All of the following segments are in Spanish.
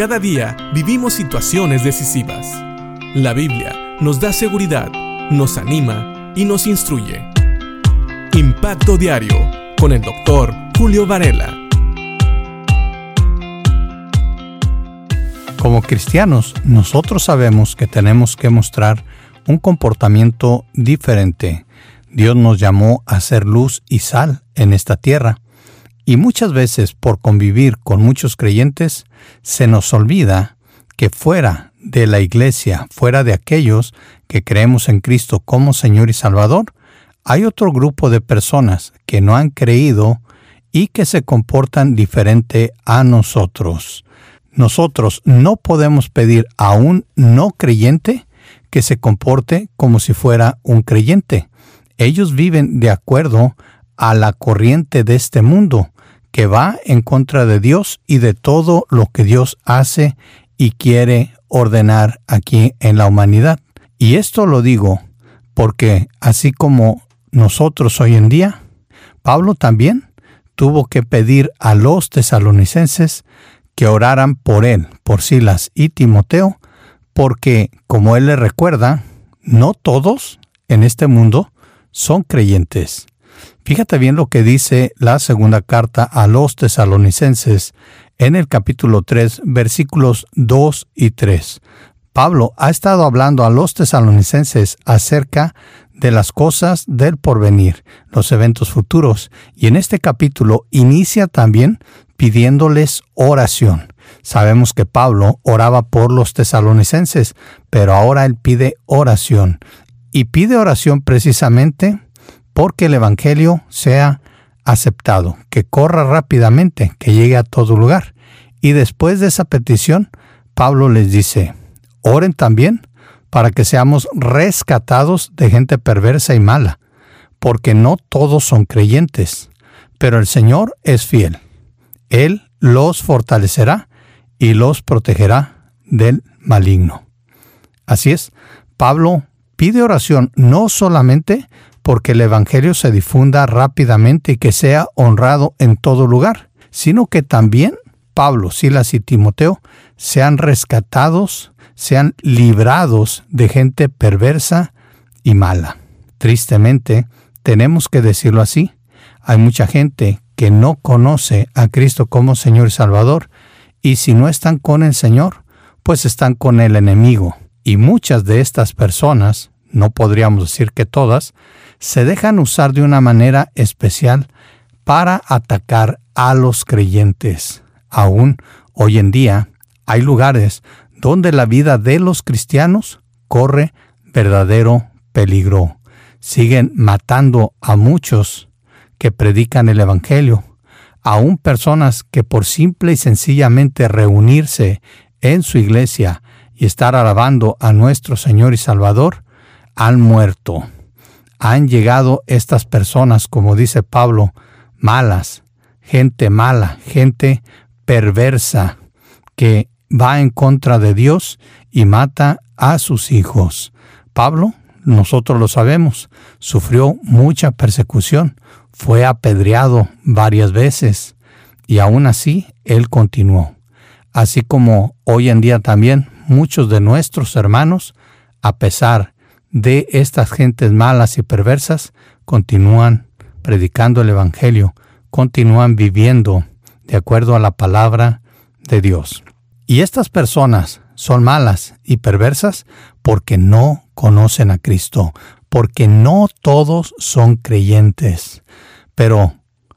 Cada día vivimos situaciones decisivas. La Biblia nos da seguridad, nos anima y nos instruye. Impacto Diario con el doctor Julio Varela. Como cristianos, nosotros sabemos que tenemos que mostrar un comportamiento diferente. Dios nos llamó a ser luz y sal en esta tierra. Y muchas veces por convivir con muchos creyentes, se nos olvida que fuera de la iglesia, fuera de aquellos que creemos en Cristo como Señor y Salvador, hay otro grupo de personas que no han creído y que se comportan diferente a nosotros. Nosotros no podemos pedir a un no creyente que se comporte como si fuera un creyente. Ellos viven de acuerdo a la corriente de este mundo, que va en contra de Dios y de todo lo que Dios hace y quiere ordenar aquí en la humanidad. Y esto lo digo porque así como nosotros hoy en día, Pablo también tuvo que pedir a los tesalonicenses que oraran por él, por Silas y Timoteo, porque, como él le recuerda, no todos en este mundo son creyentes. Fíjate bien lo que dice la segunda carta a los tesalonicenses en el capítulo 3, versículos 2 y 3. Pablo ha estado hablando a los tesalonicenses acerca de las cosas del porvenir, los eventos futuros, y en este capítulo inicia también pidiéndoles oración. Sabemos que Pablo oraba por los tesalonicenses, pero ahora él pide oración. Y pide oración precisamente porque el Evangelio sea aceptado, que corra rápidamente, que llegue a todo lugar. Y después de esa petición, Pablo les dice, oren también para que seamos rescatados de gente perversa y mala, porque no todos son creyentes, pero el Señor es fiel. Él los fortalecerá y los protegerá del maligno. Así es, Pablo pide oración no solamente porque el Evangelio se difunda rápidamente y que sea honrado en todo lugar, sino que también Pablo, Silas y Timoteo sean rescatados, sean librados de gente perversa y mala. Tristemente, tenemos que decirlo así, hay mucha gente que no conoce a Cristo como Señor y Salvador, y si no están con el Señor, pues están con el enemigo. Y muchas de estas personas, no podríamos decir que todas, se dejan usar de una manera especial para atacar a los creyentes. Aún hoy en día hay lugares donde la vida de los cristianos corre verdadero peligro. Siguen matando a muchos que predican el Evangelio, aún personas que por simple y sencillamente reunirse en su iglesia y estar alabando a nuestro Señor y Salvador, han muerto han llegado estas personas, como dice Pablo, malas, gente mala, gente perversa, que va en contra de Dios y mata a sus hijos. Pablo, nosotros lo sabemos, sufrió mucha persecución, fue apedreado varias veces y aún así él continuó. Así como hoy en día también muchos de nuestros hermanos, a pesar de estas gentes malas y perversas continúan predicando el Evangelio, continúan viviendo de acuerdo a la palabra de Dios. Y estas personas son malas y perversas porque no conocen a Cristo, porque no todos son creyentes. Pero,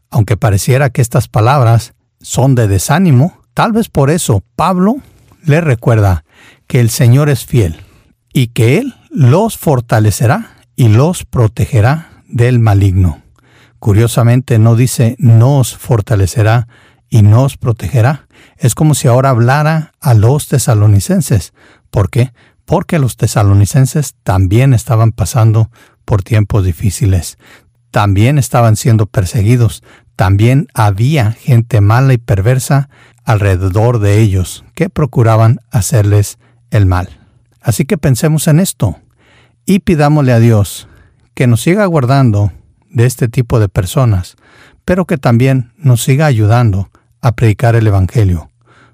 aunque pareciera que estas palabras son de desánimo, tal vez por eso Pablo le recuerda que el Señor es fiel y que Él los fortalecerá y los protegerá del maligno. Curiosamente no dice nos fortalecerá y nos protegerá. Es como si ahora hablara a los tesalonicenses. ¿Por qué? Porque los tesalonicenses también estaban pasando por tiempos difíciles. También estaban siendo perseguidos. También había gente mala y perversa alrededor de ellos que procuraban hacerles el mal. Así que pensemos en esto y pidámosle a Dios que nos siga guardando de este tipo de personas, pero que también nos siga ayudando a predicar el Evangelio,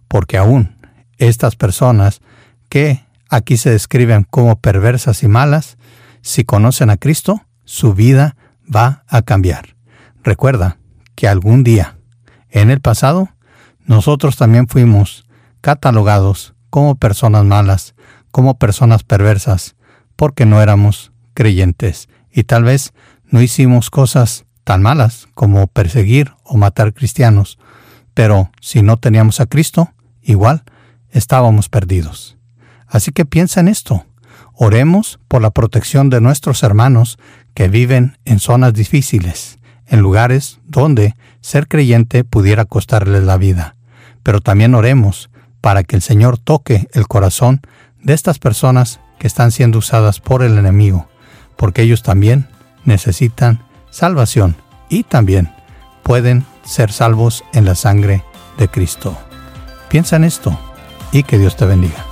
porque aún estas personas que aquí se describen como perversas y malas, si conocen a Cristo, su vida va a cambiar. Recuerda que algún día, en el pasado, nosotros también fuimos catalogados como personas malas, como personas perversas, porque no éramos creyentes y tal vez no hicimos cosas tan malas como perseguir o matar cristianos, pero si no teníamos a Cristo, igual estábamos perdidos. Así que piensa en esto. Oremos por la protección de nuestros hermanos que viven en zonas difíciles, en lugares donde ser creyente pudiera costarles la vida. Pero también oremos para que el Señor toque el corazón de estas personas que están siendo usadas por el enemigo, porque ellos también necesitan salvación y también pueden ser salvos en la sangre de Cristo. Piensa en esto y que Dios te bendiga.